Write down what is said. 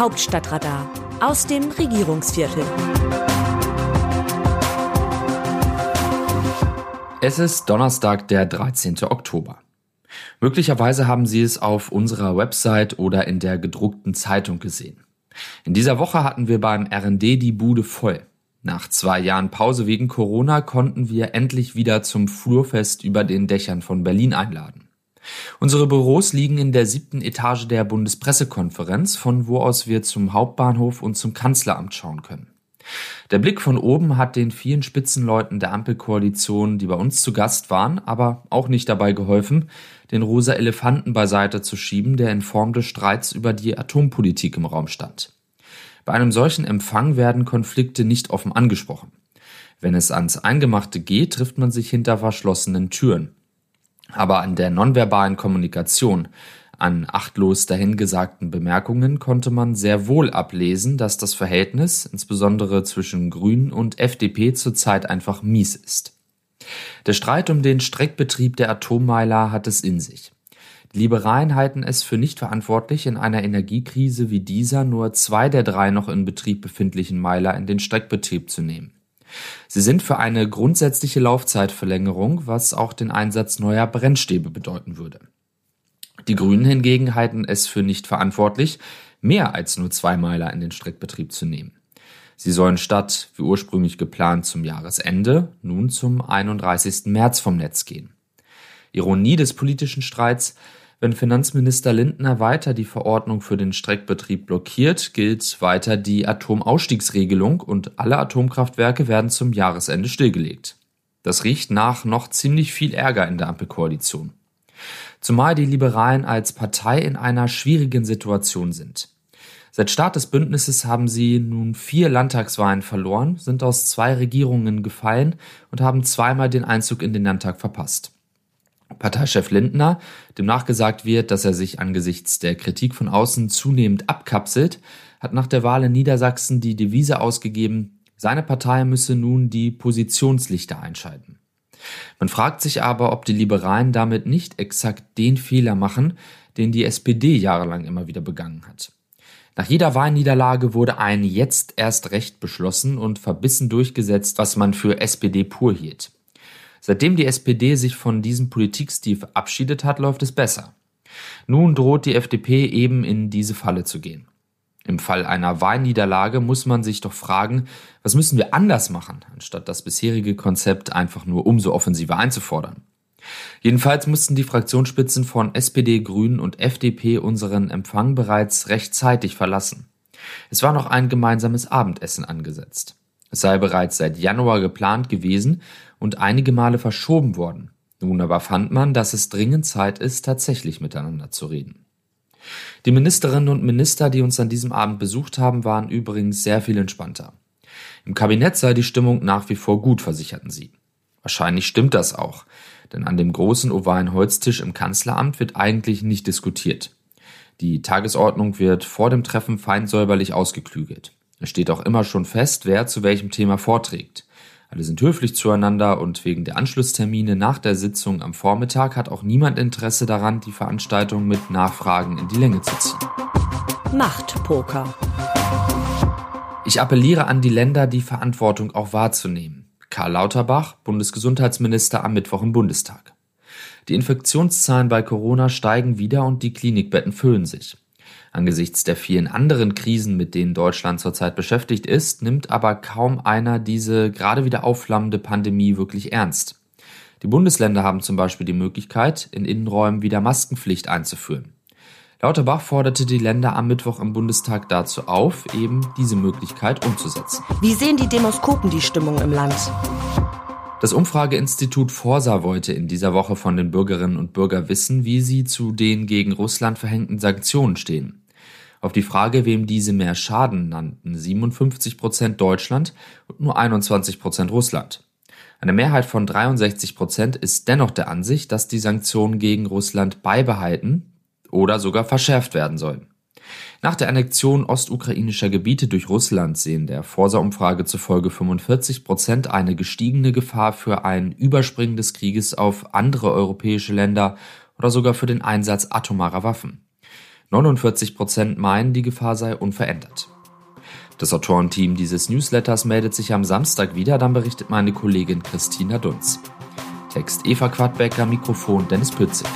Hauptstadtradar aus dem Regierungsviertel. Es ist Donnerstag, der 13. Oktober. Möglicherweise haben Sie es auf unserer Website oder in der gedruckten Zeitung gesehen. In dieser Woche hatten wir beim RND die Bude voll. Nach zwei Jahren Pause wegen Corona konnten wir endlich wieder zum Flurfest über den Dächern von Berlin einladen. Unsere Büros liegen in der siebten Etage der Bundespressekonferenz, von wo aus wir zum Hauptbahnhof und zum Kanzleramt schauen können. Der Blick von oben hat den vielen Spitzenleuten der Ampelkoalition, die bei uns zu Gast waren, aber auch nicht dabei geholfen, den rosa Elefanten beiseite zu schieben, der in Form des Streits über die Atompolitik im Raum stand. Bei einem solchen Empfang werden Konflikte nicht offen angesprochen. Wenn es ans Eingemachte geht, trifft man sich hinter verschlossenen Türen. Aber an der nonverbalen Kommunikation, an achtlos dahingesagten Bemerkungen konnte man sehr wohl ablesen, dass das Verhältnis, insbesondere zwischen Grünen und FDP, zurzeit einfach mies ist. Der Streit um den Streckbetrieb der Atommeiler hat es in sich. Die Liberalen halten es für nicht verantwortlich, in einer Energiekrise wie dieser nur zwei der drei noch in Betrieb befindlichen Meiler in den Streckbetrieb zu nehmen. Sie sind für eine grundsätzliche Laufzeitverlängerung, was auch den Einsatz neuer Brennstäbe bedeuten würde. Die Grünen hingegen halten es für nicht verantwortlich, mehr als nur zwei Meiler in den Streckbetrieb zu nehmen. Sie sollen statt, wie ursprünglich geplant, zum Jahresende nun zum 31. März vom Netz gehen. Ironie des politischen Streits, wenn Finanzminister Lindner weiter die Verordnung für den Streckbetrieb blockiert, gilt weiter die Atomausstiegsregelung und alle Atomkraftwerke werden zum Jahresende stillgelegt. Das riecht nach noch ziemlich viel Ärger in der Ampelkoalition. Zumal die Liberalen als Partei in einer schwierigen Situation sind. Seit Start des Bündnisses haben sie nun vier Landtagswahlen verloren, sind aus zwei Regierungen gefallen und haben zweimal den Einzug in den Landtag verpasst. Parteichef Lindner, dem nachgesagt wird, dass er sich angesichts der Kritik von außen zunehmend abkapselt, hat nach der Wahl in Niedersachsen die Devise ausgegeben, seine Partei müsse nun die Positionslichter einschalten. Man fragt sich aber, ob die Liberalen damit nicht exakt den Fehler machen, den die SPD jahrelang immer wieder begangen hat. Nach jeder Wahlniederlage wurde ein Jetzt erst Recht beschlossen und verbissen durchgesetzt, was man für SPD pur hielt. Seitdem die SPD sich von diesem Politikstil verabschiedet hat, läuft es besser. Nun droht die FDP eben in diese Falle zu gehen. Im Fall einer Wahlniederlage muss man sich doch fragen, was müssen wir anders machen, anstatt das bisherige Konzept einfach nur umso offensiver einzufordern. Jedenfalls mussten die Fraktionsspitzen von SPD, Grünen und FDP unseren Empfang bereits rechtzeitig verlassen. Es war noch ein gemeinsames Abendessen angesetzt. Es sei bereits seit Januar geplant gewesen und einige Male verschoben worden. Nun aber fand man, dass es dringend Zeit ist, tatsächlich miteinander zu reden. Die Ministerinnen und Minister, die uns an diesem Abend besucht haben, waren übrigens sehr viel entspannter. Im Kabinett sei die Stimmung nach wie vor gut, versicherten sie. Wahrscheinlich stimmt das auch, denn an dem großen ovalen Holztisch im Kanzleramt wird eigentlich nicht diskutiert. Die Tagesordnung wird vor dem Treffen fein säuberlich ausgeklügelt. Es steht auch immer schon fest, wer zu welchem Thema vorträgt. Alle sind höflich zueinander und wegen der Anschlusstermine nach der Sitzung am Vormittag hat auch niemand Interesse daran, die Veranstaltung mit Nachfragen in die Länge zu ziehen. Machtpoker. Ich appelliere an die Länder, die Verantwortung auch wahrzunehmen. Karl Lauterbach, Bundesgesundheitsminister am Mittwoch im Bundestag. Die Infektionszahlen bei Corona steigen wieder und die Klinikbetten füllen sich. Angesichts der vielen anderen Krisen, mit denen Deutschland zurzeit beschäftigt ist, nimmt aber kaum einer diese gerade wieder aufflammende Pandemie wirklich ernst. Die Bundesländer haben zum Beispiel die Möglichkeit, in Innenräumen wieder Maskenpflicht einzuführen. Lauterbach forderte die Länder am Mittwoch im Bundestag dazu auf, eben diese Möglichkeit umzusetzen. Wie sehen die Demoskopen die Stimmung im Land? Das Umfrageinstitut Forsa wollte in dieser Woche von den Bürgerinnen und Bürgern wissen, wie sie zu den gegen Russland verhängten Sanktionen stehen. Auf die Frage, wem diese mehr schaden, nannten 57 Prozent Deutschland und nur 21 Prozent Russland. Eine Mehrheit von 63 Prozent ist dennoch der Ansicht, dass die Sanktionen gegen Russland beibehalten oder sogar verschärft werden sollen. Nach der Annexion ostukrainischer Gebiete durch Russland sehen der Forsa-Umfrage zufolge 45 Prozent eine gestiegene Gefahr für ein Überspringen des Krieges auf andere europäische Länder oder sogar für den Einsatz atomarer Waffen. 49 Prozent meinen, die Gefahr sei unverändert. Das Autorenteam dieses Newsletters meldet sich am Samstag wieder, dann berichtet meine Kollegin Christina Dunz. Text Eva Quadbecker, Mikrofon Dennis Pützig.